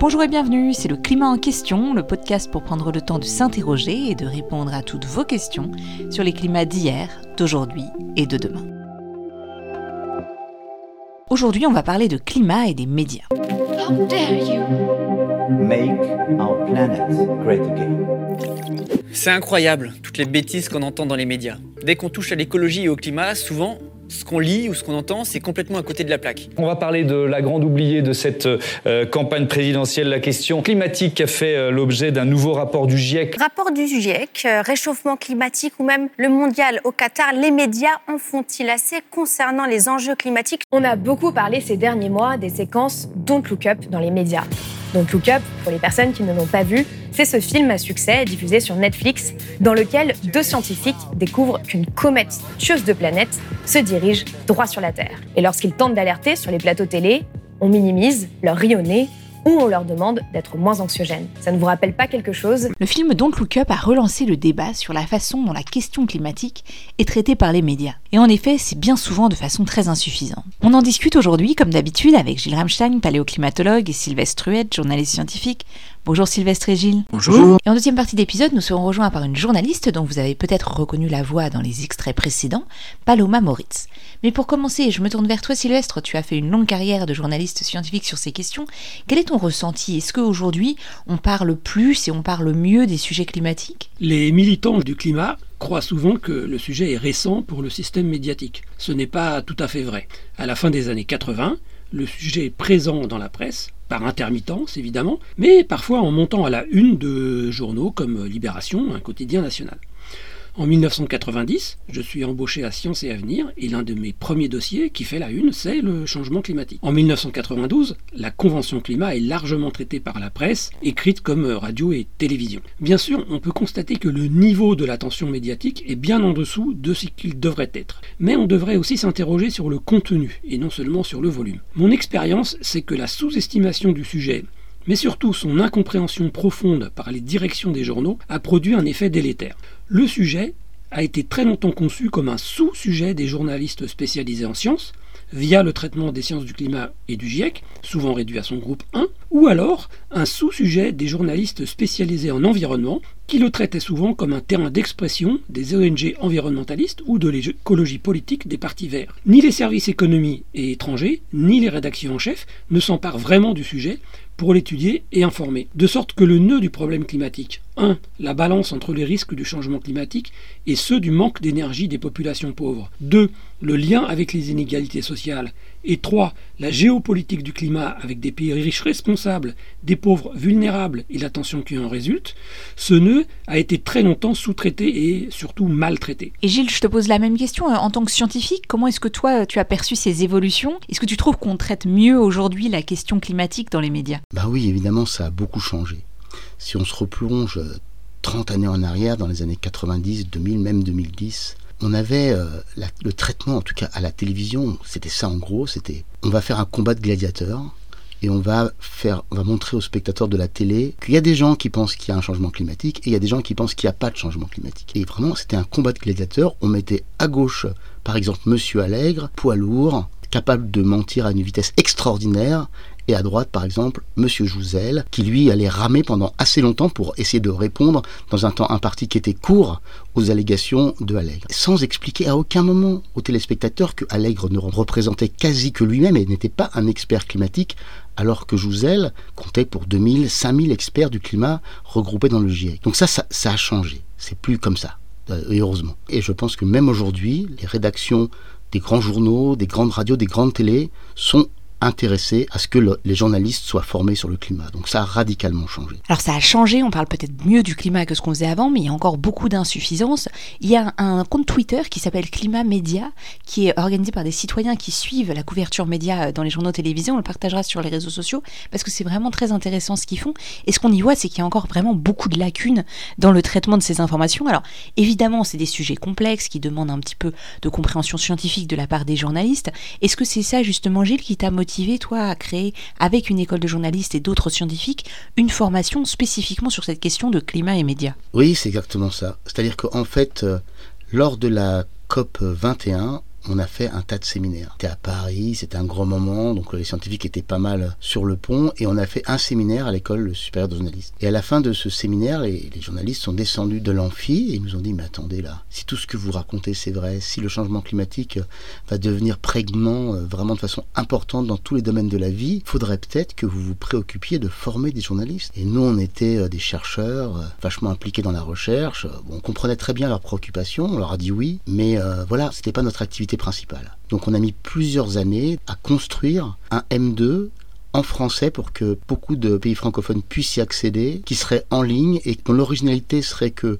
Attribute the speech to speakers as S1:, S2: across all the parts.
S1: Bonjour et bienvenue, c'est le Climat en question, le podcast pour prendre le temps de s'interroger et de répondre à toutes vos questions sur les climats d'hier, d'aujourd'hui et de demain. Aujourd'hui, on va parler de climat et des médias.
S2: C'est incroyable, toutes les bêtises qu'on entend dans les médias. Dès qu'on touche à l'écologie et au climat, souvent, ce qu'on lit ou ce qu'on entend, c'est complètement à côté de la plaque.
S3: On va parler de la grande oubliée de cette euh, campagne présidentielle, la question climatique qui a fait euh, l'objet d'un nouveau rapport du GIEC.
S4: Rapport du GIEC, euh, réchauffement climatique ou même le mondial au Qatar, les médias en font-ils assez concernant les enjeux climatiques?
S5: On a beaucoup parlé ces derniers mois des séquences Don't Look Up dans les médias. Don't Look Up, pour les personnes qui ne l'ont pas vu, c'est ce film à succès diffusé sur Netflix dans lequel deux scientifiques découvrent qu'une comète tueuse de planètes se dirige droit sur la Terre. Et lorsqu'ils tentent d'alerter sur les plateaux télé, on minimise leur rayonner on leur demande d'être moins anxiogènes. Ça ne vous rappelle pas quelque chose?
S1: Le film Don't Look Up a relancé le débat sur la façon dont la question climatique est traitée par les médias. Et en effet, c'est bien souvent de façon très insuffisante. On en discute aujourd'hui, comme d'habitude, avec Gilles Ramstein, paléoclimatologue, et Sylvestre Huette, journaliste scientifique. Bonjour Sylvestre et Gilles.
S6: Bonjour.
S1: Et en deuxième partie d'épisode, nous serons rejoints par une journaliste dont vous avez peut-être reconnu la voix dans les extraits précédents, Paloma Moritz. Mais pour commencer, je me tourne vers toi Sylvestre, tu as fait une longue carrière de journaliste scientifique sur ces questions. Quel est ton ressenti? Est-ce qu'aujourd'hui on parle plus et on parle mieux des sujets climatiques?
S6: Les militants du climat croient souvent que le sujet est récent pour le système médiatique. Ce n'est pas tout à fait vrai. À la fin des années 80, le sujet est présent dans la presse, par intermittence évidemment, mais parfois en montant à la une de journaux comme Libération, un quotidien national. En 1990, je suis embauché à Sciences et Avenir et l'un de mes premiers dossiers qui fait la une, c'est le changement climatique. En 1992, la Convention climat est largement traitée par la presse, écrite comme radio et télévision. Bien sûr, on peut constater que le niveau de l'attention médiatique est bien en dessous de ce qu'il devrait être. Mais on devrait aussi s'interroger sur le contenu et non seulement sur le volume. Mon expérience, c'est que la sous-estimation du sujet mais surtout son incompréhension profonde par les directions des journaux a produit un effet délétère. Le sujet a été très longtemps conçu comme un sous-sujet des journalistes spécialisés en sciences, via le traitement des sciences du climat et du GIEC, souvent réduit à son groupe 1, ou alors un sous-sujet des journalistes spécialisés en environnement, qui le traitaient souvent comme un terrain d'expression des ONG environnementalistes ou de l'écologie politique des partis verts. Ni les services économie et étrangers, ni les rédactions en chef ne s'emparent vraiment du sujet pour l'étudier et informer. De sorte que le nœud du problème climatique, 1. La balance entre les risques du changement climatique et ceux du manque d'énergie des populations pauvres. 2. Le lien avec les inégalités sociales. Et 3. La géopolitique du climat avec des pays riches responsables, des pauvres vulnérables et la tension qui en résulte. Ce nœud a été très longtemps sous-traité et surtout maltraité.
S1: Et Gilles, je te pose la même question. En tant que scientifique, comment est-ce que toi, tu as perçu ces évolutions? Est-ce que tu trouves qu'on traite mieux aujourd'hui la question climatique dans les médias?
S7: Bah oui, évidemment, ça a beaucoup changé. Si on se replonge 30 années en arrière, dans les années 90, 2000, même 2010, on avait euh, le traitement, en tout cas à la télévision, c'était ça en gros, c'était on va faire un combat de gladiateurs et on va faire, on va montrer aux spectateurs de la télé qu'il y a des gens qui pensent qu'il y a un changement climatique et il y a des gens qui pensent qu'il n'y a pas de changement climatique. Et vraiment, c'était un combat de gladiateurs. On mettait à gauche, par exemple, Monsieur Allègre, poids lourd, capable de mentir à une vitesse extraordinaire, à droite, par exemple, Monsieur Jouzel, qui lui allait ramer pendant assez longtemps pour essayer de répondre dans un temps imparti qui était court aux allégations de Allègre, sans expliquer à aucun moment aux téléspectateurs que Allègre ne représentait quasi que lui-même et n'était pas un expert climatique, alors que Jouzel comptait pour 2000, 5000 experts du climat regroupés dans le GIEC. Donc ça, ça, a changé. C'est plus comme ça, euh, heureusement. Et je pense que même aujourd'hui, les rédactions des grands journaux, des grandes radios, des grandes télés sont intéressés à ce que le, les journalistes soient formés sur le climat. Donc ça a radicalement changé.
S1: Alors ça a changé, on parle peut-être mieux du climat que ce qu'on faisait avant, mais il y a encore beaucoup d'insuffisances. Il y a un compte Twitter qui s'appelle Climat Média, qui est organisé par des citoyens qui suivent la couverture média dans les journaux télévisés. On le partagera sur les réseaux sociaux parce que c'est vraiment très intéressant ce qu'ils font. Et ce qu'on y voit, c'est qu'il y a encore vraiment beaucoup de lacunes dans le traitement de ces informations. Alors évidemment, c'est des sujets complexes qui demandent un petit peu de compréhension scientifique de la part des journalistes. Est-ce que c'est ça justement, Gilles, qui t'a motivé toi, à créer, avec une école de journalistes et d'autres scientifiques, une formation spécifiquement sur cette question de climat et médias?
S7: Oui, c'est exactement ça. C'est-à-dire qu'en fait, euh, lors de la COP 21, on a fait un tas de séminaires. C'était à Paris, c'était un grand moment, donc les scientifiques étaient pas mal sur le pont, et on a fait un séminaire à l'école supérieure de journalistes. Et à la fin de ce séminaire, les, journalistes sont descendus de l'amphi et ils nous ont dit, mais attendez là, si tout ce que vous racontez c'est vrai, si le changement climatique va devenir prégnant euh, vraiment de façon importante dans tous les domaines de la vie, faudrait peut-être que vous vous préoccupiez de former des journalistes. Et nous, on était euh, des chercheurs euh, vachement impliqués dans la recherche, on comprenait très bien leurs préoccupations, on leur a dit oui, mais voilà, c'était pas notre activité principale. Donc on a mis plusieurs années à construire un M2 en français pour que beaucoup de pays francophones puissent y accéder, qui serait en ligne et dont l'originalité serait que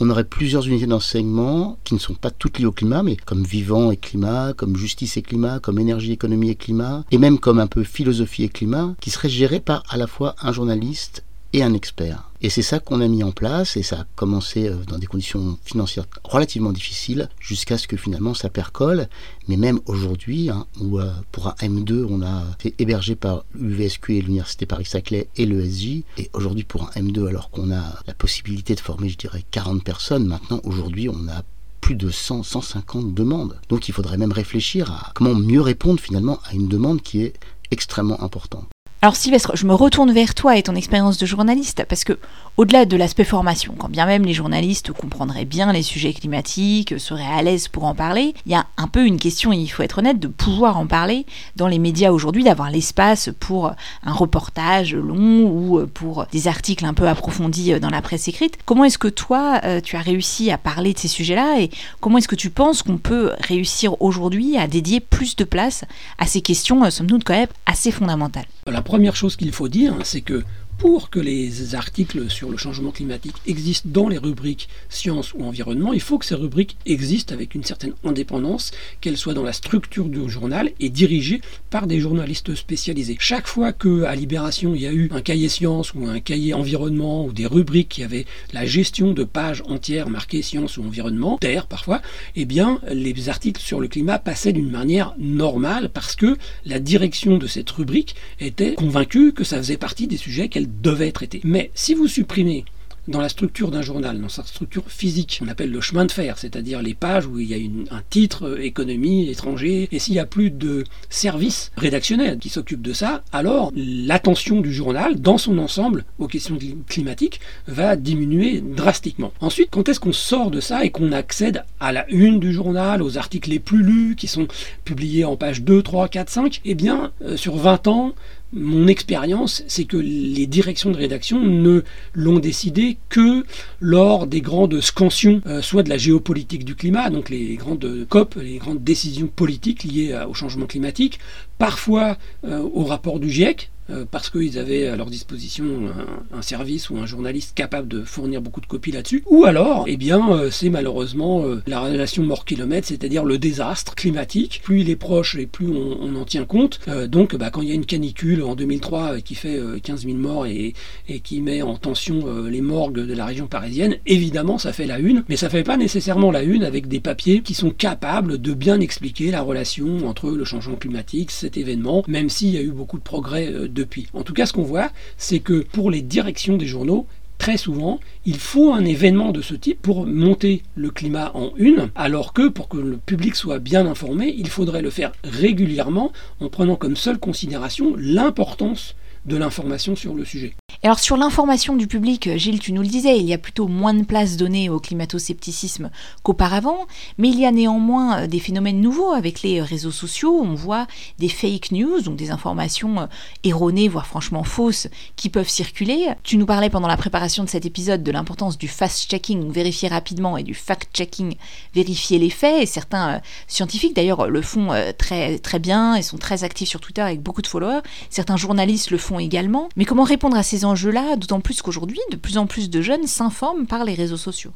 S7: on aurait plusieurs unités d'enseignement qui ne sont pas toutes liées au climat, mais comme vivant et climat, comme justice et climat, comme énergie, économie et climat, et même comme un peu philosophie et climat, qui seraient gérées par à la fois un journaliste et un expert. Et c'est ça qu'on a mis en place et ça a commencé euh, dans des conditions financières relativement difficiles jusqu'à ce que finalement ça percole. Mais même aujourd'hui, hein, où euh, pour un M2, on a été hébergé par l'UVSQ et l'Université Paris-Saclay et l'ESJ. Et aujourd'hui, pour un M2, alors qu'on a la possibilité de former, je dirais, 40 personnes, maintenant, aujourd'hui, on a plus de 100, 150 demandes. Donc il faudrait même réfléchir à comment mieux répondre finalement à une demande qui est extrêmement importante.
S1: Alors Sylvestre, je me retourne vers toi et ton expérience de journaliste, parce que au-delà de l'aspect formation, quand bien même les journalistes comprendraient bien les sujets climatiques, seraient à l'aise pour en parler, il y a un peu une question, il faut être honnête, de pouvoir en parler dans les médias aujourd'hui, d'avoir l'espace pour un reportage long ou pour des articles un peu approfondis dans la presse écrite. Comment est-ce que toi, euh, tu as réussi à parler de ces sujets-là et comment est-ce que tu penses qu'on peut réussir aujourd'hui à dédier plus de place à ces questions, euh, somme toute quand même assez fondamentales?
S6: La première chose qu'il faut dire, c'est que pour que les articles sur le changement climatique existent dans les rubriques sciences ou environnement, il faut que ces rubriques existent avec une certaine indépendance, qu'elles soient dans la structure du journal et dirigées par des journalistes spécialisés. Chaque fois que à Libération il y a eu un cahier sciences ou un cahier environnement ou des rubriques qui avaient la gestion de pages entières marquées sciences ou environnement, terre parfois, eh bien les articles sur le climat passaient d'une manière normale parce que la direction de cette rubrique était convaincue que ça faisait partie des sujets qu'elle devait traiter. Mais si vous supprimez dans la structure d'un journal, dans sa structure physique, on appelle le chemin de fer, c'est-à-dire les pages où il y a un titre euh, économie, étranger, et s'il n'y a plus de service rédactionnel qui s'occupe de ça, alors l'attention du journal, dans son ensemble, aux questions climatiques, va diminuer drastiquement. Ensuite, quand est-ce qu'on sort de ça et qu'on accède à la une du journal, aux articles les plus lus, qui sont publiés en page 2, 3, 4, 5 Eh bien, euh, sur 20 ans, mon expérience, c'est que les directions de rédaction ne l'ont décidé que lors des grandes scansions, euh, soit de la géopolitique du climat, donc les grandes COP, les grandes décisions politiques liées au changement climatique, parfois euh, au rapport du GIEC, euh, parce qu'ils avaient à leur disposition un, service ou un journaliste capable de fournir beaucoup de copies là-dessus, ou alors, eh bien, euh, c'est malheureusement euh, la relation mort-kilomètre, c'est-à-dire le désastre climatique. Plus il est proche et plus on, en tient compte. donc, bah, quand il y a une canicule en 2003 qui fait 15 000 morts et, et, qui met en tension les morgues de la région parisienne, évidemment, ça fait la une, mais ça fait pas nécessairement la une avec des papiers qui sont capables de bien expliquer la relation entre le changement climatique, cet événement, même s'il y a eu beaucoup de progrès En tout cas, ce qu'on voit, c'est que pour les directions des journaux, très souvent, il faut un événement de ce type pour monter le climat en une, alors que pour que le public soit bien informé, il faudrait le faire régulièrement en prenant comme seule considération l'importance de l'information sur le sujet.
S1: Alors sur l'information du public, Gilles, tu nous le disais, il y a plutôt moins de place donnée au climato-scepticisme qu'auparavant, mais il y a néanmoins euh, des phénomènes nouveaux avec les euh, réseaux sociaux. On voit des fake news, donc des informations euh, erronées, voire franchement fausses, qui peuvent circuler. Tu nous parlais pendant la préparation de cet épisode de l'importance du fast-checking, vérifier rapidement, et du fact-checking, vérifier les faits. Et certains scientifiques, d'ailleurs, le font très, très bien et sont très actifs sur Twitter avec beaucoup de followers. Certains journalistes le font également. Mais comment répondre à ces enjeux-là, d'autant plus qu'aujourd'hui, de plus en plus de jeunes s'informent par les réseaux sociaux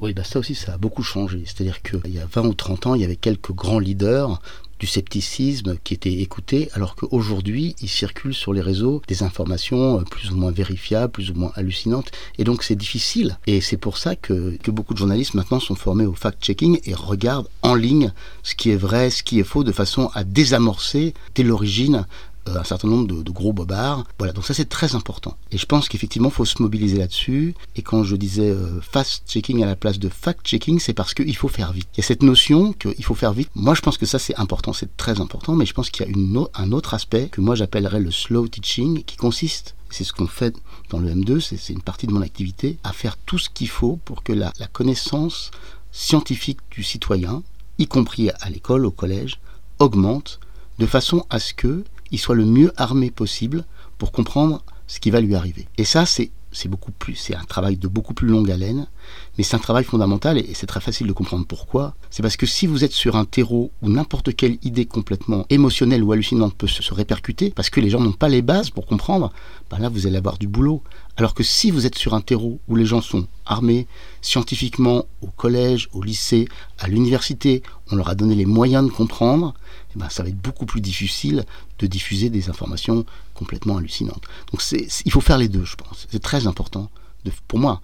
S7: oui, bah ça aussi, ça a beaucoup changé. C'est-à-dire qu'il y a 20 ou 30 ans, il y avait quelques grands leaders du scepticisme qui étaient écoutés, alors qu'aujourd'hui, il circule sur les réseaux des informations euh, plus ou moins vérifiables, plus ou moins hallucinantes. Et donc, c'est difficile. Et c'est pour ça que, que beaucoup de journalistes maintenant sont formés au fact-checking et regardent en ligne ce qui est vrai, ce qui est faux, de façon à désamorcer dès l'origine un certain nombre de, gros bobards. Voilà, donc ça c'est très important. Et je pense qu'effectivement, il faut se mobiliser là-dessus. Et quand je disais euh, fast-checking à la place de fact-checking, c'est parce qu'il faut faire vite. Il y a cette notion qu'il faut faire vite. Moi, je pense que ça c'est important, c'est très important, mais je pense qu'il y a un autre aspect que moi j'appellerais le slow teaching, qui consiste c'est ce qu'on fait dans le M2, c'est une partie de mon activité, à faire tout ce qu'il faut pour que la, connaissance scientifique du citoyen, y compris à l'école, au collège, augmente de façon à ce qu'il soit le mieux armé possible pour comprendre ce qui va lui arriver. Et ça, c'est c'est beaucoup plus, c'est un travail de beaucoup plus longue haleine, mais c'est un travail fondamental et c'est très facile de comprendre pourquoi. C'est parce que si vous êtes sur un terreau où n'importe quelle idée complètement émotionnelle ou hallucinante peut se, répercuter, parce que les gens n'ont pas les bases pour comprendre, ben là vous allez avoir du boulot. Alors que si vous êtes sur un terreau où les gens sont armés scientifiquement au collège, au lycée, à l'université, on leur a donné les moyens de comprendre, eh ben, ça va être beaucoup plus difficile de diffuser des informations complètement hallucinantes. Donc il faut faire les deux, je pense. C'est très important pour moi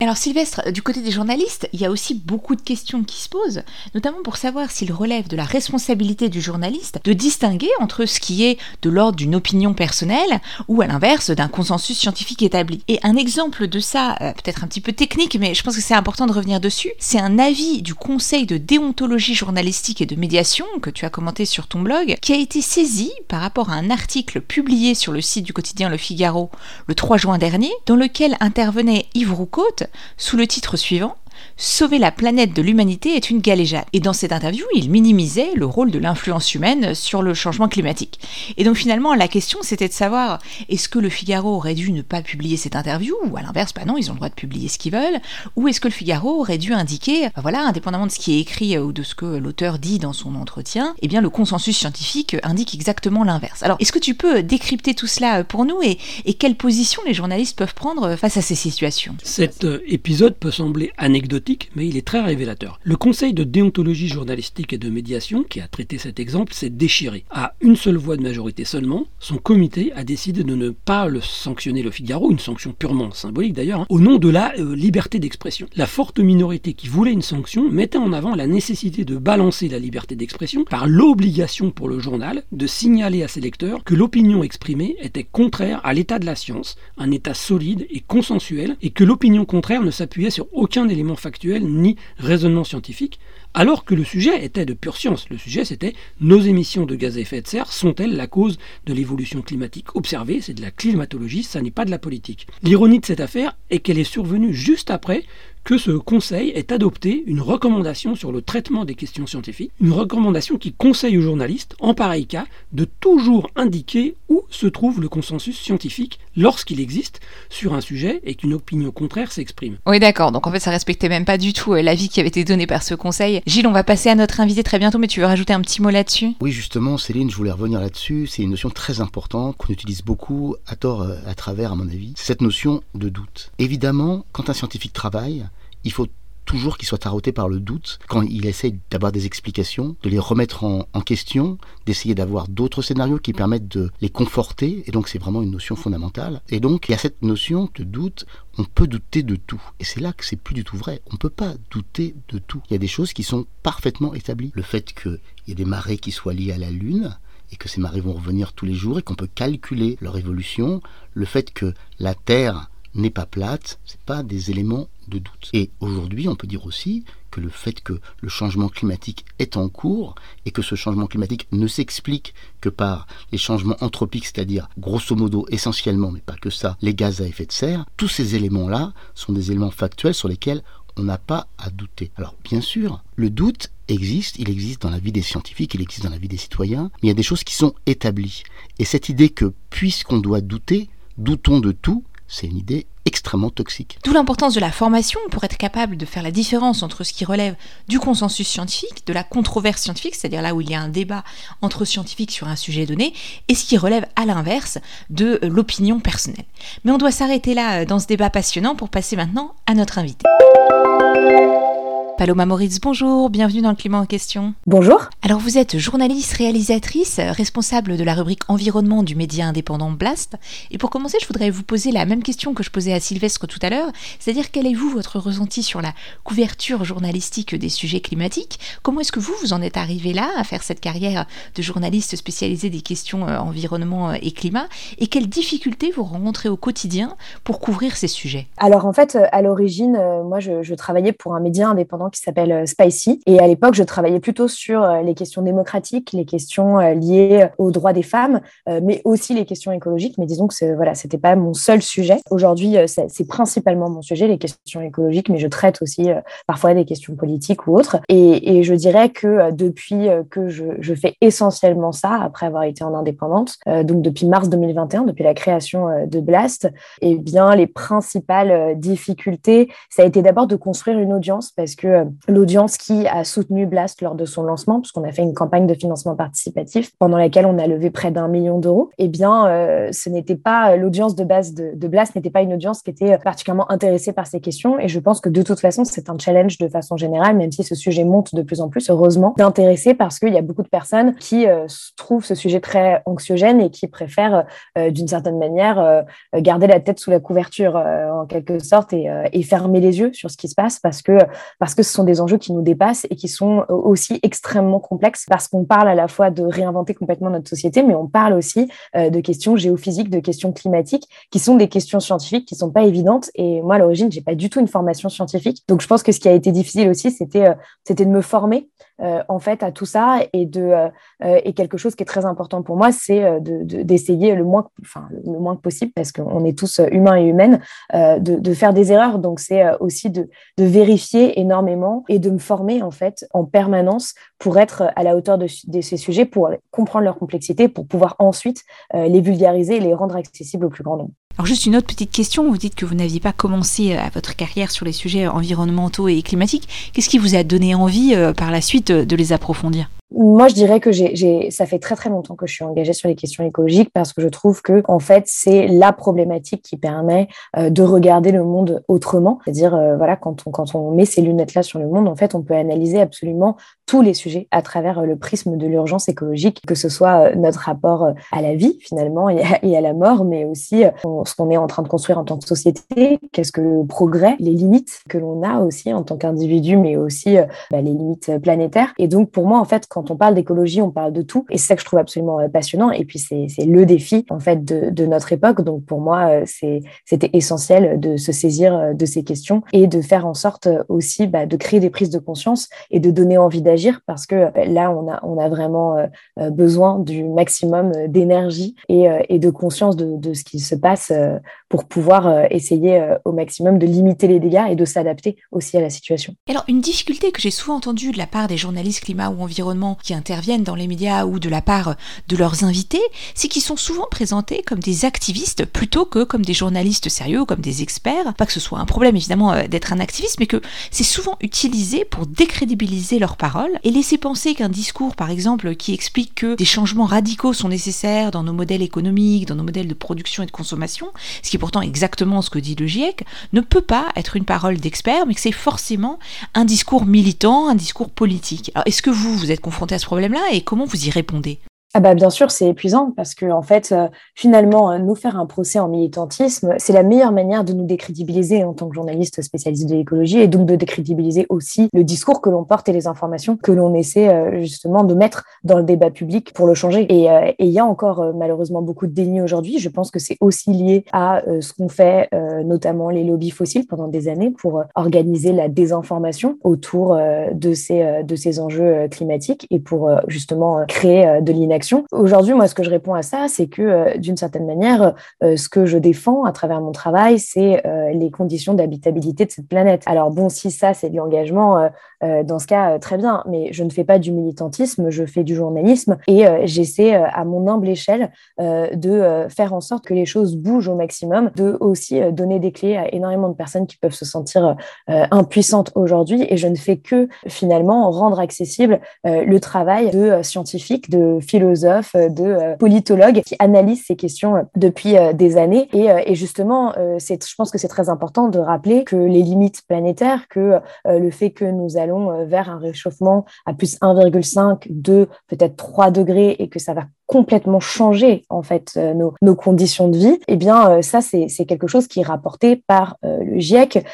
S1: Alors Sylvestre, du côté des journalistes, il y a aussi beaucoup de questions qui se posent, notamment pour savoir s'il relève de la responsabilité du journaliste de distinguer entre ce qui est de l'ordre d'une opinion personnelle ou à l'inverse d'un consensus scientifique établi. Et un exemple de ça, euh, peut-être un petit peu technique, mais je pense que c'est important de revenir dessus, c'est un avis du Conseil de déontologie journalistique et de médiation que tu as commenté sur ton blog, qui a été saisi par rapport à un article publié sur le site du quotidien Le Figaro le 3 juin dernier, dans lequel intervenait Yves Roux côte sous le titre suivant Sauver la planète de l'humanité est une galéjade. Et dans cette interview, il minimisait le rôle de l'influence humaine sur le changement climatique. Et donc finalement, la question c'était de savoir est-ce que le Figaro aurait dû ne pas publier cette interview? Ou à l'inverse, bah non, ils ont le droit de publier ce qu'ils veulent, ou est-ce que le Figaro aurait dû indiquer, bah voilà, indépendamment de ce qui est écrit euh, ou de ce que l'auteur dit dans son entretien, eh bien le consensus scientifique indique exactement l'inverse. Alors, est-ce que tu peux décrypter tout cela euh, pour nous et, et quelle position les journalistes peuvent prendre euh, face à ces situations?
S6: Cet épisode peut sembler anecdotique mais il est très révélateur. Le Conseil de déontologie journalistique et de médiation, qui a traité cet exemple, s'est déchiré. À une seule voix de majorité seulement, son comité a décidé de ne pas le sanctionner le Figaro, une sanction purement symbolique d'ailleurs, hein, au nom de la euh, liberté d'expression. La forte minorité qui voulait une sanction mettait en avant la nécessité de balancer la liberté d'expression par l'obligation pour le journal de signaler à ses lecteurs que l'opinion exprimée était contraire à l'état de la science, un état solide et consensuel, et que l'opinion contraire ne s'appuyait sur aucun élément factuel ni raisonnement scientifique, alors que le sujet était de pure science. Le sujet, c'était nos émissions de gaz à effet de serre sont-elles la cause de l'évolution climatique observée? C'est de la climatologie, ça n'est pas de la politique. L'ironie de cette affaire est qu'elle est survenue juste après que ce Conseil ait adopté une recommandation sur le traitement des questions scientifiques, une recommandation qui conseille aux journalistes, en pareil cas, de toujours indiquer où se trouve le consensus scientifique lorsqu'il existe sur un sujet et qu'une opinion contraire s'exprime.
S1: Oui, d'accord. Donc en fait, ça respectait même pas du tout euh, l'avis qui avait été donné par ce Conseil. Gilles, on va passer à notre invité très bientôt, mais tu veux rajouter un petit mot là-dessus?
S7: Oui, justement, Céline, je voulais revenir là-dessus. C'est une notion très importante qu'on utilise beaucoup, à tort, euh, à travers, à mon avis. Cette notion de doute. Évidemment, quand un scientifique travaille, il faut toujours qu'il soit tarauté par le doute quand il essaye d'avoir des explications, de les remettre en, question, d'essayer d'avoir d'autres scénarios qui permettent de les conforter. Et donc c'est vraiment une notion fondamentale. Et donc il y a cette notion de doute. On peut douter de tout. Et c'est là que c'est plus du tout vrai. On ne peut pas douter de tout. Il y a des choses qui sont parfaitement établies. Le fait qu'il y ait des marées qui soient liées à la Lune, et que ces marées vont revenir tous les jours et qu'on peut calculer leur évolution, le fait que la Terre n'est pas plate, c'est pas des éléments de doute. Et aujourd'hui, on peut dire aussi que le fait que le changement climatique est en cours et que ce changement climatique ne s'explique que par les changements anthropiques, c'est-à-dire grosso modo essentiellement, mais pas que ça, les gaz à effet de serre, tous ces éléments-là sont des éléments factuels sur lesquels on n'a pas à douter. Alors bien sûr, le doute existe, il existe dans la vie des scientifiques, il existe dans la vie des citoyens, mais il y a des choses qui sont établies. Et cette idée que puisqu'on doit douter, doutons de tout, c'est une idée extrêmement toxique.
S1: D'où l'importance de la formation pour être capable de faire la différence entre ce qui relève du consensus scientifique, de la controverse scientifique, c'est-à-dire là où il y a un débat entre scientifiques sur un sujet donné, et ce qui relève à l'inverse de l'opinion personnelle. Mais on doit s'arrêter là euh, dans ce débat passionnant pour passer maintenant à notre invité. Paloma Moritz, bonjour, bienvenue dans le climat en question.
S5: Bonjour.
S1: Alors vous êtes journaliste, réalisatrice, responsable de la rubrique environnement du média indépendant Blast. Et pour commencer, je voudrais vous poser la même question que je posais à Sylvestre tout à l'heure, c'est-à-dire quel est vous votre ressenti sur la couverture journalistique des sujets climatiques? Comment est-ce que vous, vous en êtes arrivé là à faire cette carrière de journaliste spécialisé des questions euh, environnement euh, et climat? Et quelles difficultés vous rencontrez au quotidien pour couvrir ces sujets?
S5: Alors en fait, à l'origine, euh, moi je, je travaillais pour un média indépendant qui s'appelle euh, Spicy. Et à l'époque, je travaillais plutôt sur euh, les questions démocratiques, les questions euh, liées aux droits des femmes, mais aussi les questions écologiques. Mais disons que voilà, c'était pas mon seul sujet. Aujourd'hui, c'est principalement mon sujet, les questions écologiques, mais je traite aussi parfois des questions politiques ou autres. Et, je dirais que depuis que je, fais essentiellement ça, après avoir été en indépendante, donc depuis mars 2021, depuis la création de Blast, eh bien les principales difficultés, ça a été d'abord de construire une audience parce que euh, l'audience qui a soutenu Blast lors de son lancement, puisqu'on a fait une campagne de financement participatif pendant laquelle on a levé près d'un million d'euros, eh bien, euh, ce n'était pas l'audience de base de, de Blast n'était pas une audience qui était particulièrement intéressée par ces questions. Et je pense que de toute façon, c'est un challenge de façon générale, même si ce sujet monte de plus en plus, heureusement, d'intéresser parce qu'il y a beaucoup de personnes qui euh, trouvent ce sujet très anxiogène et qui préfèrent, d'une certaine manière, garder la tête sous la couverture en quelque sorte et, et, fermer les yeux sur ce qui se passe parce que parce que ce sont des enjeux qui nous dépassent et qui sont euh, aussi extrêmement complexes parce qu'on parle à la fois de réinventer complètement notre société, mais on parle aussi euh, de questions géophysiques, de questions climatiques, qui sont des questions scientifiques qui sont pas évidentes. Et moi, à l'origine, j'ai pas du tout une formation scientifique, donc je pense que ce qui a été difficile aussi, c'était euh, c'était de me former en fait à tout ça et de et quelque chose qui est très important pour moi c'est d'essayer le moins enfin le moins possible parce qu'on est tous humains et humaines de, faire des erreurs donc c'est aussi de, vérifier énormément et de me former en fait en permanence pour être à la hauteur de, ces sujets pour comprendre leur complexité pour pouvoir ensuite les vulgariser et les rendre accessibles au plus grand nombre.
S1: Alors juste une autre petite question, vous dites que vous n'aviez pas commencé euh, à votre carrière sur les sujets environnementaux et climatiques. Qu'est-ce qui vous a donné envie euh, par la suite de les approfondir?
S5: Moi, je dirais que j'ai, ça fait très très longtemps que je suis engagée sur les questions écologiques parce que je trouve que en fait c'est la problématique qui permet euh, de regarder le monde autrement. C'est-à-dire euh, voilà quand on quand on met ces lunettes là sur le monde, en fait on peut analyser absolument tous les sujets à travers euh, le prisme de l'urgence écologique, que ce soit notre rapport à la vie finalement et à, la mort, mais aussi ce qu'on est en train de construire en tant que société, qu'est-ce que le progrès, les limites que l'on a aussi en tant qu'individu, mais aussi bah, les limites planétaires. Et donc pour moi en fait quand on parle d'écologie, on parle de tout. Et c'est ça que je trouve absolument euh, passionnant. Et puis, c'est le défi, en fait, de, notre époque. Donc, pour moi, euh, c'était essentiel de se saisir euh, de ces questions et de faire en sorte aussi bah, de créer des prises de conscience et de donner envie d'agir parce que là, on a, on a vraiment besoin du maximum d'énergie et, de conscience de, de, ce qui se passe pour pouvoir essayer au maximum de limiter les dégâts et de s'adapter aussi à la situation.
S1: Alors, une difficulté que j'ai souvent entendue de la part des journalistes climat ou environnement qui interviennent dans les médias ou de la part de leurs invités, c'est qu'ils sont souvent présentés comme des activistes plutôt que comme des journalistes sérieux comme des experts. Pas que ce soit un problème évidemment euh, d'être un activiste, mais que c'est souvent utilisé pour décrédibiliser leurs paroles et laisser penser qu'un discours, par exemple, qui explique que des changements radicaux sont nécessaires dans nos modèles économiques, dans nos modèles de production et de consommation, ce qui est pourtant exactement ce que dit le GIEC, ne peut pas être une parole d'expert, mais que c'est forcément un discours militant, un discours politique. Alors, est-ce que vous, vous êtes confronté à ce problème-là et comment vous y répondez?
S5: Ah bah bien sûr, c'est épuisant parce que en fait, euh, finalement, euh, nous faire un procès en militantisme, c'est la meilleure manière de nous décrédibiliser en tant que journaliste spécialiste de l'écologie et donc de décrédibiliser aussi le discours que l'on porte et les informations que l'on essaie euh, justement de mettre dans le débat public pour le changer. Et il y a encore malheureusement beaucoup de déni aujourd'hui. Je pense que c'est aussi lié à ce qu'ont fait notamment les lobbies fossiles pendant des années pour organiser la désinformation autour de ces de ces enjeux climatiques et pour justement créer de l'inaction Aujourd'hui, moi, ce que je réponds à ça, c'est que euh, d'une certaine manière, euh, ce que je défends à travers mon travail, c'est euh, les conditions d'habitabilité de cette planète. Alors bon, si ça, c'est de l'engagement, dans ce cas, très bien, mais je ne fais pas du militantisme, je fais du journalisme et j'essaie à mon humble échelle de faire en sorte que les choses bougent au maximum, de aussi donner des clés à énormément de personnes qui peuvent se sentir impuissantes aujourd'hui et je ne fais que finalement rendre accessible le travail de scientifiques, de philosophes, philosophes, de politologues qui analysent ces questions depuis des années. Et, justement, c'est, je pense que c'est très important de rappeler que les limites planétaires, que le fait que nous allons vers un réchauffement à plus 1,5, 2, peut-être 3 degrés et que ça va complètement changer en fait euh, nos, conditions de vie, eh bien euh, ça c'est quelque chose qui est rapporté par euh, le GIEC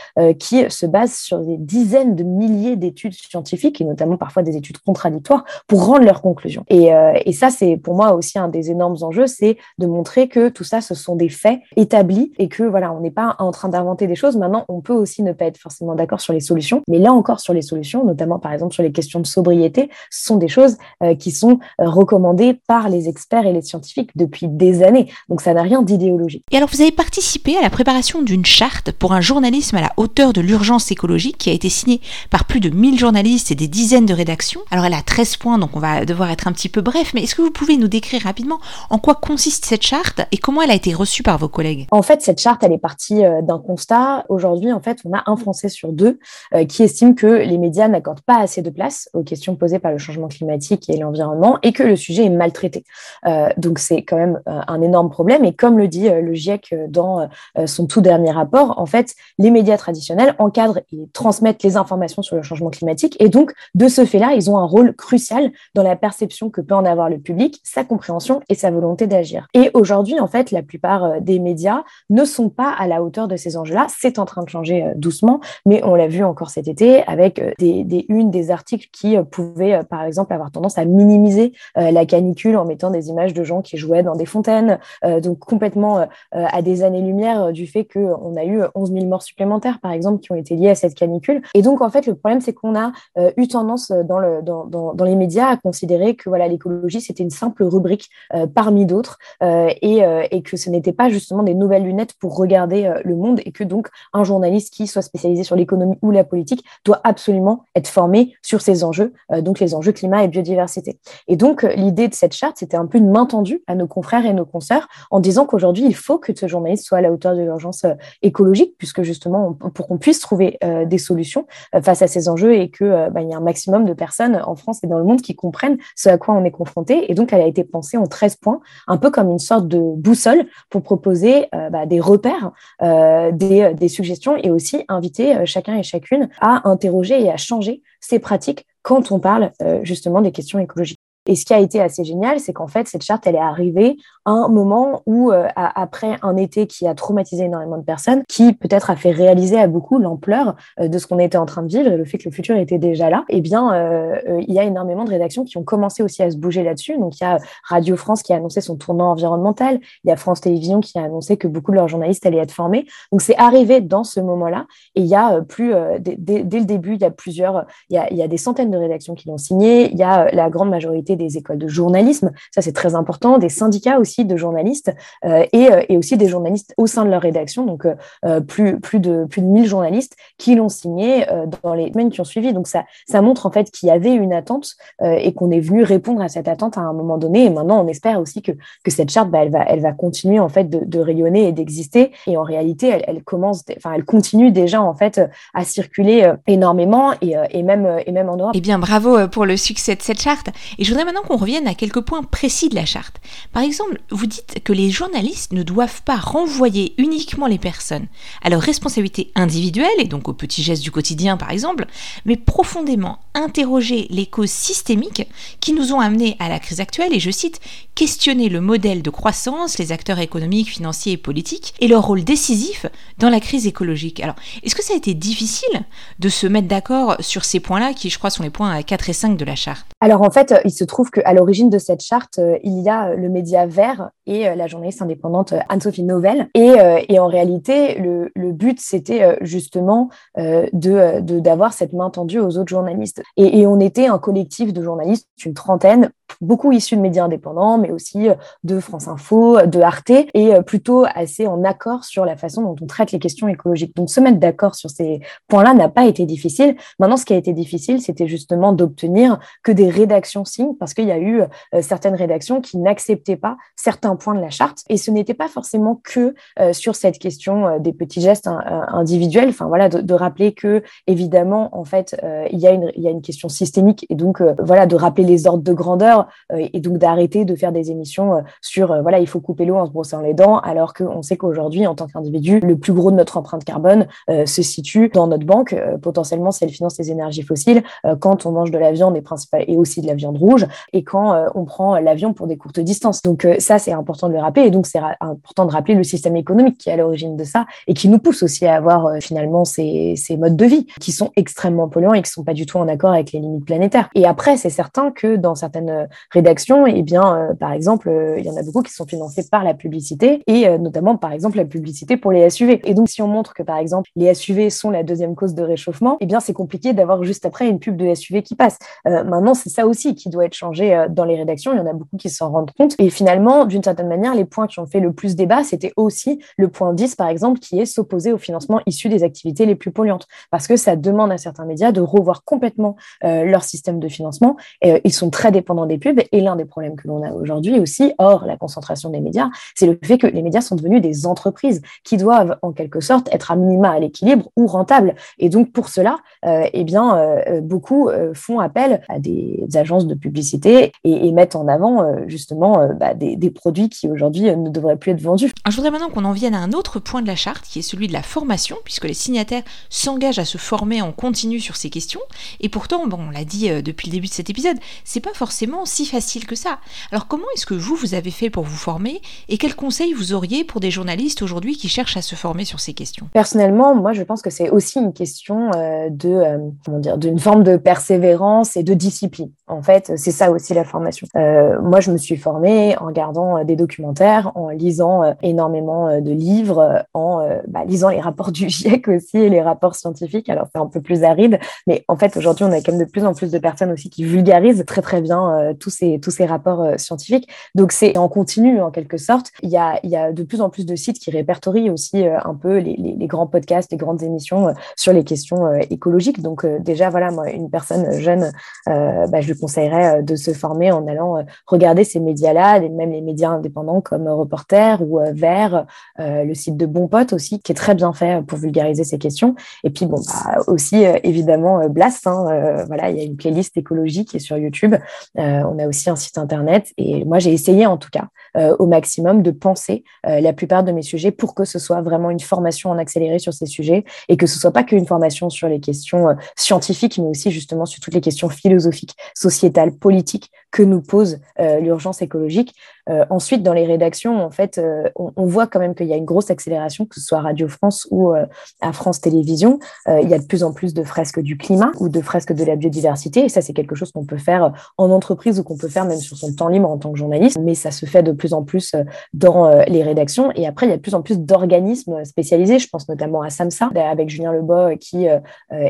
S5: qui se base sur des dizaines de milliers d'études scientifiques et notamment parfois des études contradictoires pour rendre leurs conclusions. Et, et ça c'est pour moi aussi un des énormes enjeux, c'est de montrer que tout ça ce sont des faits établis et que voilà on n'est pas en train d'inventer des choses. Maintenant on peut aussi ne pas être forcément d'accord sur les solutions, mais là encore sur les solutions, notamment par exemple sur les questions de sobriété, ce sont des choses qui sont recommandées par les experts et les scientifiques depuis des années. Donc ça n'a rien d'idéologique.
S1: Et alors vous avez participé à la préparation d'une charte pour un journalisme à la hauteur de l'urgence écologique qui a été signée par plus de 1000 journalistes et des dizaines de rédactions. Alors elle a 13 points, donc on va devoir être un petit peu bref, mais est-ce que vous pouvez nous décrire rapidement en quoi consiste cette charte et comment elle a été reçue par vos collègues?
S5: En fait, cette charte, elle est partie euh, d'un constat. Aujourd'hui, en fait, on a un Français sur deux euh, qui estime que les médias n'accordent pas assez de place aux questions posées par le changement climatique et l'environnement et que le sujet est maltraité. Euh, donc c'est quand même euh, un énorme problème. Et comme le dit euh, le GIEC dans son tout dernier rapport, en fait, les médias traditionnels encadrent et transmettent les informations sur le changement climatique. Et donc, de ce fait-là, ils ont un rôle crucial dans la perception que peut en avoir le public, sa compréhension et sa volonté d'agir. Et aujourd'hui, en fait, la plupart des médias ne sont pas à la hauteur de ces enjeux-là. C'est en train de changer doucement, mais on l'a vu encore cet été avec des, des unes, des articles qui pouvaient, par exemple, avoir tendance à minimiser la canicule en mettant des images de gens qui jouaient dans des fontaines, euh, donc complètement euh, à des années-lumière euh, du fait qu'on a eu 11 000 morts supplémentaires, par exemple, qui ont été liées à cette canicule. Et donc, en fait, le problème, c'est qu'on a eu tendance dans, le, dans, dans, dans, les médias à considérer que voilà, l'écologie, c'était une simple rubrique parmi d'autres et, que ce n'était pas justement des nouvelles lunettes pour regarder le monde et que donc un journaliste qui soit spécialisé sur l'économie ou la politique doit absolument être formé sur ces enjeux, donc les enjeux climat et biodiversité. Et donc, l'idée de cette charte, c'était un peu une main tendue à nos confrères et nos consoeurs en disant qu'aujourd'hui, il faut que ce journaliste soit à la hauteur de l'urgence euh, écologique, puisque justement, pour qu'on puisse trouver euh, des solutions euh, face à ces enjeux et qu'il bah, y a un maximum de personnes en France et dans le monde qui comprennent ce à quoi on est confronté. Et donc, elle a été pensée en 13 points, un peu comme une sorte de boussole pour proposer bah, des repères, des, suggestions et aussi inviter chacun et chacune à interroger et à changer ses pratiques quand on parle justement des questions écologiques. Et ce qui a été assez génial, c'est qu'en fait, cette charte, elle est arrivée un moment où, euh, après un été qui a traumatisé énormément de personnes, qui peut-être a fait réaliser à beaucoup l'ampleur euh, de ce qu'on était en train de vivre et le fait que le futur était déjà là, eh bien, euh, il y a énormément de rédactions qui ont commencé aussi à se bouger là-dessus. Donc, il y a Radio France qui a annoncé son tournant environnemental, il y a France Télévisions qui a annoncé que beaucoup de leurs journalistes allaient être formés. Donc, c'est arrivé dans ce moment-là. Et il y a plus, dès, dès, le début, il y a plusieurs, il y a des centaines de rédactions qui l'ont signé. Il y a la grande majorité des écoles de journalisme, ça c'est très important, des syndicats aussi de journalistes euh, et, euh, et, aussi des journalistes au sein de leur rédaction, donc euh, plus, plus, de, plus de 1000 journalistes qui l'ont signé dans les semaines qui ont suivi. Donc ça, ça montre en fait qu'il y avait une attente et qu'on est venu répondre à cette attente à un moment donné. Et maintenant, on espère aussi que, que cette charte, bah, elle, va, elle va continuer en fait de, rayonner et d'exister. Et en réalité, elle, elle, commence, enfin, elle continue déjà en fait à circuler énormément et, et, même, et même en Europe.
S1: Eh bien, bravo pour le succès de cette charte. Et je voudrais maintenant qu'on revienne à quelques points précis de la charte. Par exemple, vous dites que les journalistes ne doivent pas renvoyer uniquement les personnes à leur responsabilité individuelle, et donc aux petits gestes du quotidien par exemple, mais profondément interroger les causes systémiques qui nous ont amenés à la crise actuelle, et je cite, questionner le modèle de croissance, les acteurs économiques, financiers et politiques, et leur rôle décisif dans la crise écologique. Alors, est-ce que ça a été difficile de se mettre d'accord sur ces points-là, qui je crois sont les points 4 et 5 de la charte?
S5: Alors en fait, il se trouve qu'à l'origine de cette charte, euh, il y a le média Vert et euh, la journaliste indépendante euh, Anne-Sophie Novelle. Et, et, en réalité, le, but, c'était justement de d'avoir cette main tendue aux autres journalistes. Et, et on était un collectif de journalistes, une trentaine, beaucoup issus de médias indépendants, mais aussi euh, de France Info, de Arte, et euh, plutôt assez en accord sur la façon dont on traite les questions écologiques. Donc se mettre d'accord sur ces points-là n'a pas été difficile. Maintenant, ce qui a été difficile, c'était justement d'obtenir que des rédactions signent, parce qu'il y a eu euh, certaines rédactions qui n'acceptaient pas certains points de la charte. Et ce n'était pas forcément que sur cette question des petits gestes individuels. Enfin voilà, de, rappeler que évidemment, en fait, il y a une, il y a une question systémique et donc voilà de rappeler les ordres de grandeur et donc d'arrêter de faire des émissions sur voilà il faut couper l'eau en se brossant les dents alors qu'on sait qu'aujourd'hui en tant qu'individu le plus gros de notre empreinte carbone se situe dans notre banque potentiellement c'est le finance les énergies fossiles quand on mange de la viande et, et aussi de la viande rouge et quand on prend l'avion pour des courtes distances donc ça c'est important de le rappeler et donc c'est important de rappeler le système économique qui est à l'origine de ça et qui nous pousse aussi à avoir euh, finalement ces, modes de vie qui sont extrêmement polluants et qui sont pas du tout en accord avec les limites planétaires. Et après, c'est certain que dans certaines euh, rédactions, eh bien, euh, par exemple, il y en a beaucoup qui sont financés par la publicité et notamment, par exemple, la publicité pour les SUV. Et donc, si on montre que, par exemple, les SUV sont la deuxième cause de réchauffement, eh bien, c'est compliqué d'avoir juste après une pub de SUV qui passe. maintenant, c'est ça aussi qui doit être changé dans les rédactions. Il y en a beaucoup qui s'en rendent compte. Et finalement, d'une certaine manière, les points qui ont fait le plus débat, c'était aussi le point 10, par exemple, qui est s'opposer au financement issu des activités les plus polluantes. Parce que ça demande à certains médias de revoir complètement euh, leur système de financement. Euh, ils sont très dépendants des pubs. Et l'un des problèmes que l'on a aujourd'hui aussi, hors la concentration des médias, c'est le fait que les médias sont devenus des entreprises qui doivent, en quelque sorte, être à minima à l'équilibre ou rentables. Et donc, pour cela, euh, eh bien, euh, beaucoup font appel à des agences de publicité et, et mettent en avant, justement, bah, des, produits qui aujourd'hui ne devraient plus être vendus.
S1: Je voudrais maintenant qu'on en vienne à un autre point de la charte, qui est celui de la formation, puisque les signataires s'engagent à se former en continu sur ces questions. Et pourtant, bon, on l'a dit euh, depuis le début de cet épisode, c'est pas forcément si facile que ça. Alors comment est-ce que vous, vous avez fait pour vous former et quels conseils vous auriez pour des journalistes aujourd'hui qui cherchent à se former sur ces questions?
S5: Personnellement, moi, je pense que c'est aussi une question euh, de, euh, comment dire, d'une forme de persévérance et de discipline. En fait, c'est ça aussi la formation. moi, je me suis formée en regardant des documentaires, en lisant énormément de livres, en bah, lisant les rapports du GIEC aussi et les rapports scientifiques. Alors c'est un peu plus aride, mais en fait aujourd'hui on a quand même de plus en plus de personnes aussi qui vulgarisent très très bien euh, tous ces tous ces rapports euh, scientifiques. Donc c'est en continu en quelque sorte. Il y a il y a de plus en plus de sites qui répertorient aussi euh, un peu les, les, grands podcasts, les grandes émissions sur les questions écologiques. Donc déjà voilà moi une personne jeune, bah, je lui conseillerais de se former en allant regarder ces médias-là, même les médias indépendants comme Reporter ou Vert, le site de Bon Pote aussi qui est très bien fait pour vulgariser ces questions. Et puis bon, bah, aussi euh, évidemment euh, Blast. Hein, euh, voilà, il y a une playlist écologique qui est sur YouTube. on a aussi un site internet. Et moi, j'ai essayé en tout cas au maximum de penser la plupart de mes sujets pour que ce soit vraiment une formation en accéléré sur ces sujets et que ce soit pas qu'une formation sur les questions scientifiques, mais aussi justement sur toutes les questions philosophiques, sociétales, politiques que nous pose l'urgence écologique. ensuite, dans les rédactions, en fait, on, voit quand même qu'il y a une grosse accélération, que ce soit à Radio France ou à France Télévisions, euh, il y a de plus en plus de fresques du climat ou de fresques de la biodiversité. Et ça, c'est quelque chose qu'on peut faire en entreprise ou qu'on peut faire même sur son temps libre en tant que journaliste. Mais ça se fait de plus en plus euh, dans euh, les rédactions. Et après, il y a de plus en plus d'organismes spécialisés. Je pense notamment à SAMSA, avec Julien Lebois, qui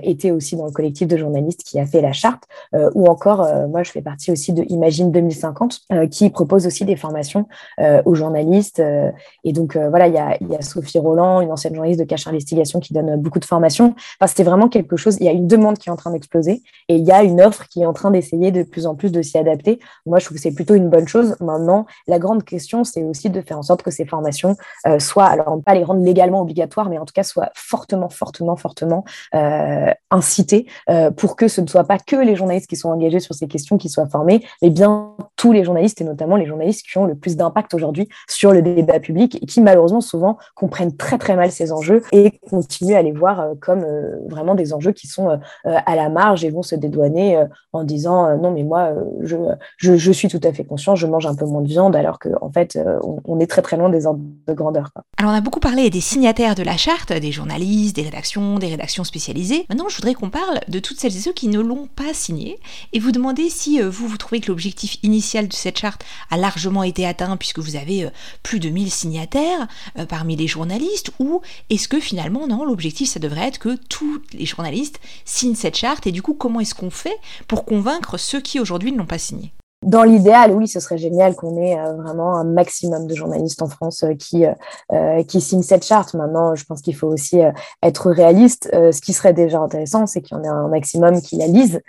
S5: était aussi dans le collectif de journalistes qui a fait la charte. ou encore, moi, je fais partie aussi de Imagine 2050, qui propose aussi des formations aux journalistes. et donc, voilà, il y a, Sophie Roland, une ancienne journaliste de Cache Investigation, qui donne beaucoup de formations. Enfin, c'était vraiment quelque chose. Il y a une demande qui est en train d'exploser et il y a une offre qui est en train d'essayer de plus en plus de s'y adapter. Moi, je trouve que c'est plutôt une bonne chose. Maintenant, la grande question, c'est aussi de faire en sorte que ces formations euh, soient, alors pas les rendre légalement obligatoires, mais en tout cas soient fortement, fortement, fortement euh, incitées euh, pour que ce ne soit pas que les journalistes qui sont engagés sur ces questions qui soient formés, mais bien tous les journalistes et notamment les journalistes qui ont le plus d'impact aujourd'hui sur le débat public et qui malheureusement souvent comprennent très très mal ces enjeux et continuent à les voir comme vraiment des enjeux qui sont à la marge et vont se dédouaner en disant non mais moi je, je, je, suis tout à fait conscient, je mange un peu moins de viande alors qu'en en fait on, est très très loin des ordres de grandeur.
S1: Alors on a beaucoup parlé des signataires de la charte, des journalistes, des rédactions, des rédactions spécialisées. Maintenant je voudrais qu'on parle de toutes celles et ceux qui ne l'ont pas signé et vous demander si vous vous trouvez que l'objectif initial de cette charte a largement été atteint puisque vous avez plus de 1000 signataires parmi les journalistes ou est-ce que finalement non l'objectif ça devrait être que tous les journalistes signent cette charte et du coup comment est-ce qu'on fait pour convaincre ceux qui aujourd'hui ne l'ont pas signée
S5: Dans l'idéal, oui, ce serait génial qu'on ait vraiment un maximum de journalistes en France qui, qui signent cette charte. Maintenant, je pense qu'il faut aussi être réaliste. ce qui serait déjà intéressant, c'est qu'il y en ait un maximum qui la lisent,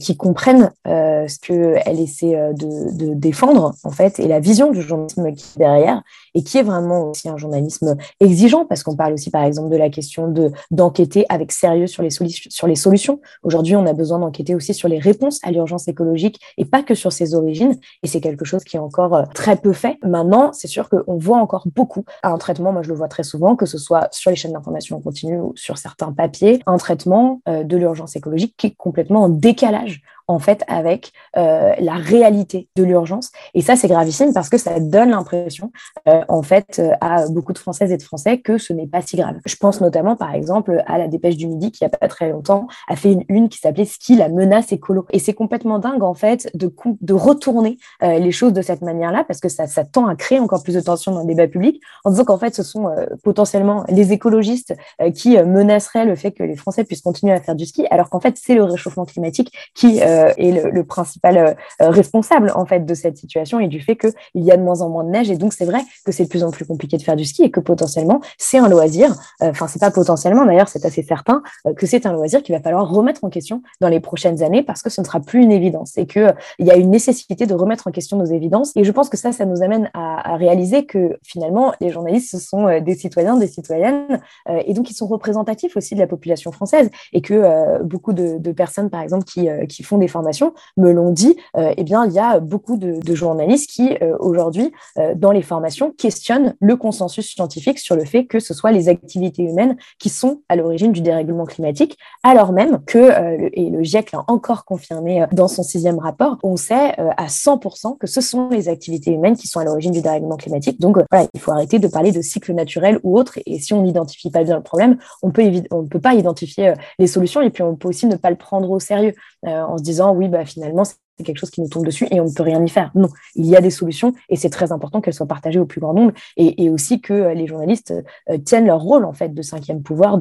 S5: qui comprennent ce qu'elle essaie de, de, défendre, en fait, et la vision du journalisme qui est derrière, et qui est vraiment aussi un journalisme exigeant, parce qu'on parle aussi, par exemple, de la question de d'enquêter avec sérieux sur les, sur les solutions. Aujourd'hui, on a besoin d'enquêter aussi sur les réponses à l'urgence écologique et pas que sur ses origines. Et c'est quelque chose qui est encore euh, très peu fait. Maintenant, c'est sûr qu'on voit encore beaucoup un traitement, moi je le vois très souvent, que ce soit sur les chaînes d'information continue ou sur certains papiers, un traitement euh, de l'urgence écologique qui est complètement en décalage en fait avec euh, la réalité de l'urgence. Et ça, c'est gravissime parce que ça donne l'impression, euh, en fait, euh, à beaucoup de Françaises et de Français que ce n'est pas si grave. Je pense notamment, par exemple, à la Dépêche du Midi qui, il n'y a pas très longtemps, a fait une une qui s'appelait Ski, la menace écolo. Et c'est complètement dingue, en fait, de, de retourner les choses de cette manière-là parce que ça, ça tend à créer encore plus de tension dans le débat public en disant qu'en fait, ce sont potentiellement les écologistes qui menaceraient le fait que les Français puissent continuer à faire du ski, alors qu'en fait, c'est le réchauffement climatique qui euh, est le, principal euh, responsable en fait de cette situation et du fait qu'il y a de moins en moins de neige et donc c'est vrai que c'est de plus en plus compliqué de faire du ski et que potentiellement c'est un loisir. Euh, enfin c'est pas potentiellement d'ailleurs c'est assez certain que c'est un loisir qu'il va falloir remettre en question dans les prochaines années parce que ce ne sera plus une évidence et que il y a une nécessité de remettre en question nos évidences et je pense que ça ça nous amène à, réaliser que finalement les journalistes ce sont des citoyens des citoyennes et donc ils sont représentatifs aussi de la population française et que beaucoup de, personnes par exemple qui font des formations me l'ont dit, euh, eh bien, il y a beaucoup de, journalistes qui, euh, aujourd'hui, euh, dans les formations, questionnent le consensus scientifique sur le fait que ce soit les activités humaines qui sont à l'origine du dérèglement climatique, alors même que, et le GIEC l'a encore confirmé dans son sixième rapport, on sait à 100% que ce sont les activités humaines qui sont à l'origine du dérèglement climatique. Donc, voilà, il faut arrêter de parler de cycle naturel ou autre. Et si on n'identifie pas bien le problème, on on ne peut pas identifier les solutions et puis on peut aussi ne pas le prendre au sérieux en se disant oui, bah, finalement, c'est quelque chose qui nous tombe dessus et on ne peut rien y faire. Non, il y a des solutions et c'est très important qu'elles soient partagées au plus grand nombre et, aussi que euh, les journalistes euh, tiennent leur rôle en fait de cinquième pouvoir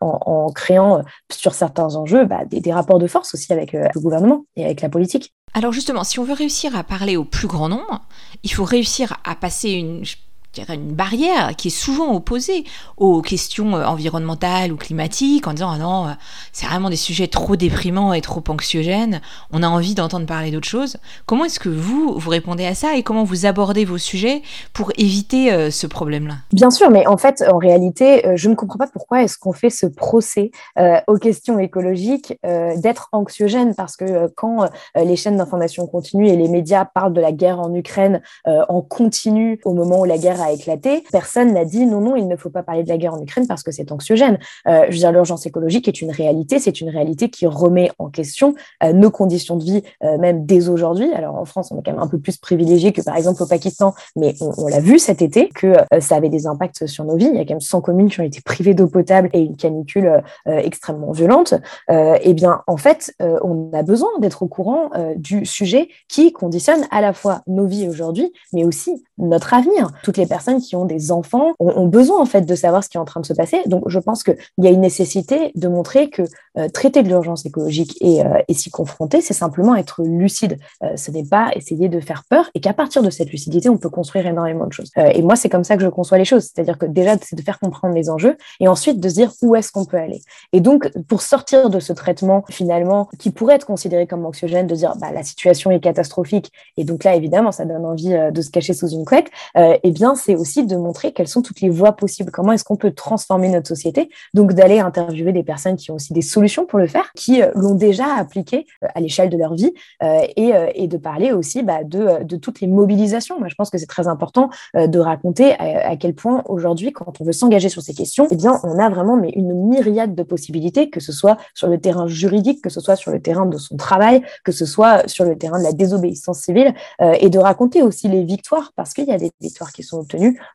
S5: en, créant euh, sur certains enjeux bah, des, des, rapports de force aussi avec le gouvernement et avec la politique.
S1: Alors justement, si on veut réussir à parler au plus grand nombre, il faut réussir à passer une une barrière qui est souvent opposée aux questions euh, environnementales ou climatiques en disant ah non, euh, c'est vraiment des sujets trop déprimants et trop anxiogènes, on a envie d'entendre parler d'autre chose. Comment est-ce que vous, vous répondez à ça et comment vous abordez vos sujets pour éviter euh, ce problème-là?
S5: Bien sûr, mais en fait, en réalité, je ne comprends pas pourquoi est-ce qu'on fait ce procès aux questions écologiques d'être anxiogène parce que quand les chaînes d'information continue et les médias parlent de la guerre en Ukraine en continu au moment où la guerre a éclaté, personne n'a dit non, non, il ne faut pas parler de la guerre en Ukraine parce que c'est anxiogène. Euh, je veux dire, l'urgence écologique est une réalité, c'est une réalité qui remet en question euh, nos conditions de vie, euh, même dès aujourd'hui. Alors en France, on est quand même un peu plus privilégié que par exemple au Pakistan, mais on, l'a vu cet été que ça avait des impacts sur nos vies. Il y a quand même 100 communes qui ont été privées d'eau potable et une canicule extrêmement violente. eh bien, en fait, on a besoin d'être au courant du sujet qui conditionne à la fois nos vies aujourd'hui, mais aussi notre avenir. Toutes les personnes qui ont des enfants ont, besoin en fait de savoir ce qui est en train de se passer. Donc je pense qu'il y a une nécessité de montrer que euh, traiter de l'urgence écologique et, euh, et s'y confronter, c'est simplement être lucide. Euh, ce n'est pas essayer de faire peur et qu'à partir de cette lucidité, on peut construire énormément de choses. et moi, c'est comme ça que je conçois les choses. C'est-à-dire que déjà, c'est de faire comprendre les enjeux et ensuite de se dire où est-ce qu'on peut aller. Et donc, pour sortir de ce traitement finalement qui pourrait être considéré comme anxiogène, de dire bah, la situation est catastrophique et donc là, évidemment, ça donne envie de se cacher sous une couette, eh bien, c'est aussi de montrer quelles sont toutes les voies possibles. Comment est-ce qu'on peut transformer notre société? Donc, d'aller interviewer des personnes qui ont aussi des solutions pour le faire, qui euh, l'ont déjà appliqué euh, à l'échelle de leur vie euh, et, et, de parler aussi bah, de, de, toutes les mobilisations. Moi, je pense que c'est très important de raconter à, quel point aujourd'hui, quand on veut s'engager sur ces questions, eh bien, on a vraiment mais une myriade de possibilités, que ce soit sur le terrain juridique, que ce soit sur le terrain de son travail, que ce soit sur le terrain de la désobéissance civile, et de raconter aussi les victoires, parce qu'il y a des victoires qui sont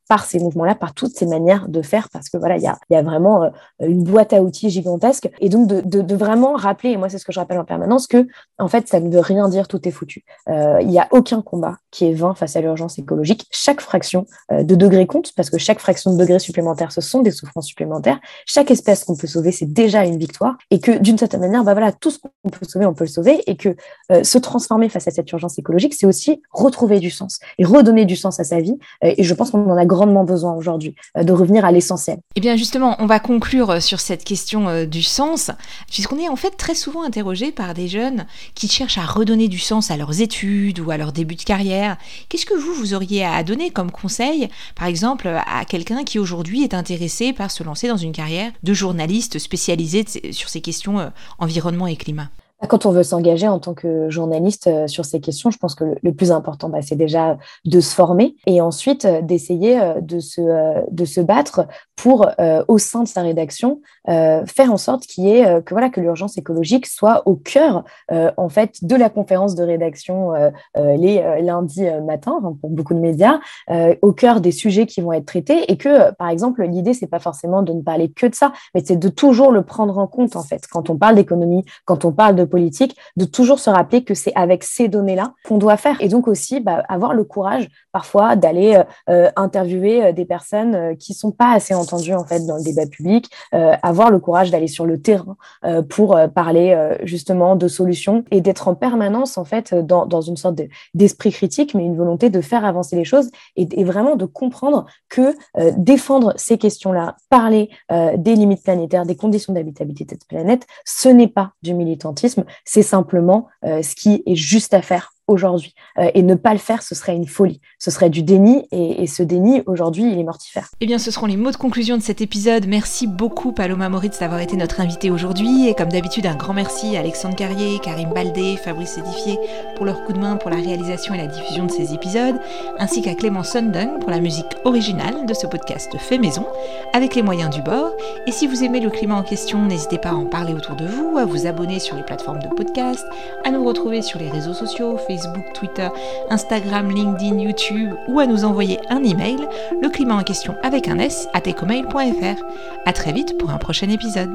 S5: par ces mouvements-là, par toutes ces manières de faire, parce que voilà, il y a, vraiment euh, une boîte à outils gigantesque. Et donc, de, vraiment rappeler, et moi, c'est ce que je rappelle en permanence, que, en fait, ça ne veut rien dire tout est foutu. Euh, il n'y a aucun combat qui est vain face à l'urgence écologique. Chaque fraction euh, de degré compte, parce que chaque fraction de degré supplémentaire, ce sont des souffrances supplémentaires. Chaque espèce qu'on peut sauver, c'est déjà une victoire. Et que, d'une certaine manière, bah voilà, tout ce qu'on peut sauver, on peut le sauver. Et que se transformer face à cette urgence écologique, c'est aussi retrouver du sens et redonner du sens à sa vie. et je pense qu'on en a grandement besoin aujourd'hui, de revenir à l'essentiel.
S1: Eh bien, justement, on va conclure sur cette question du sens, puisqu'on est en fait très souvent interrogé par des jeunes qui cherchent à redonner du sens à leurs études ou à leur début de carrière. Qu'est-ce que vous, vous auriez à donner comme conseil, par exemple, à quelqu'un qui aujourd'hui est intéressé par se lancer dans une carrière de journaliste spécialisé sur ces questions environnement et climat?
S5: Quand on veut s'engager en tant que journaliste euh, sur ces questions, je pense que le, plus important, bah, c'est déjà de se former et ensuite euh, d'essayer euh, de, se, de se battre pour, au sein de sa rédaction, faire en sorte qu'il y ait, que, voilà, que l'urgence écologique soit au cœur en fait, de la conférence de rédaction les lundis matins hein, pour beaucoup de médias, au cœur des sujets qui vont être traités et que, par exemple, l'idée, c'est pas forcément de ne parler que de ça, mais c'est de toujours le prendre en compte en fait. Quand on parle d'économie, quand on parle de politique, de toujours se rappeler que c'est avec ces données-là qu'on doit faire. Et donc aussi bah, avoir le courage parfois d'aller euh, euh, interviewer euh, des personnes qui sont pas assez entendues en fait dans le débat public, avoir le courage d'aller sur le terrain pour parler justement de solutions et d'être en permanence en fait dans, dans une sorte d'esprit critique, mais une volonté de faire avancer les choses et, et vraiment de comprendre que défendre ces questions-là, parler des limites planétaires, des conditions d'habitabilité de cette planète, ce n'est pas du militantisme, c'est simplement euh, ce qui est juste à faire aujourd'hui. Euh, et ne pas le faire, ce serait une folie. Ce serait du déni, et, ce déni, aujourd'hui, il est mortifère.
S1: Eh bien, ce seront les mots de conclusion de cet épisode. Merci beaucoup, Paloma Moritz, d'avoir été notre invité aujourd'hui. Et comme d'habitude, un grand merci à Alexandre Carrier, Karim Baldé, Fabrice Édifié pour leur coup de main pour la réalisation et la diffusion de ces épisodes, ainsi qu'à Clément Sundung pour la musique originale de ce podcast fait maison, avec les moyens du bord. Et si vous aimez le climat en question, n'hésitez pas à en parler autour de vous, à vous abonner sur les plateformes de podcast, à nous retrouver sur les réseaux sociaux, Facebook, Facebook, Twitter, Instagram, LinkedIn, YouTube ou à nous envoyer un email, le climat en question avec un S à tecomail.fr. À très vite pour un prochain épisode.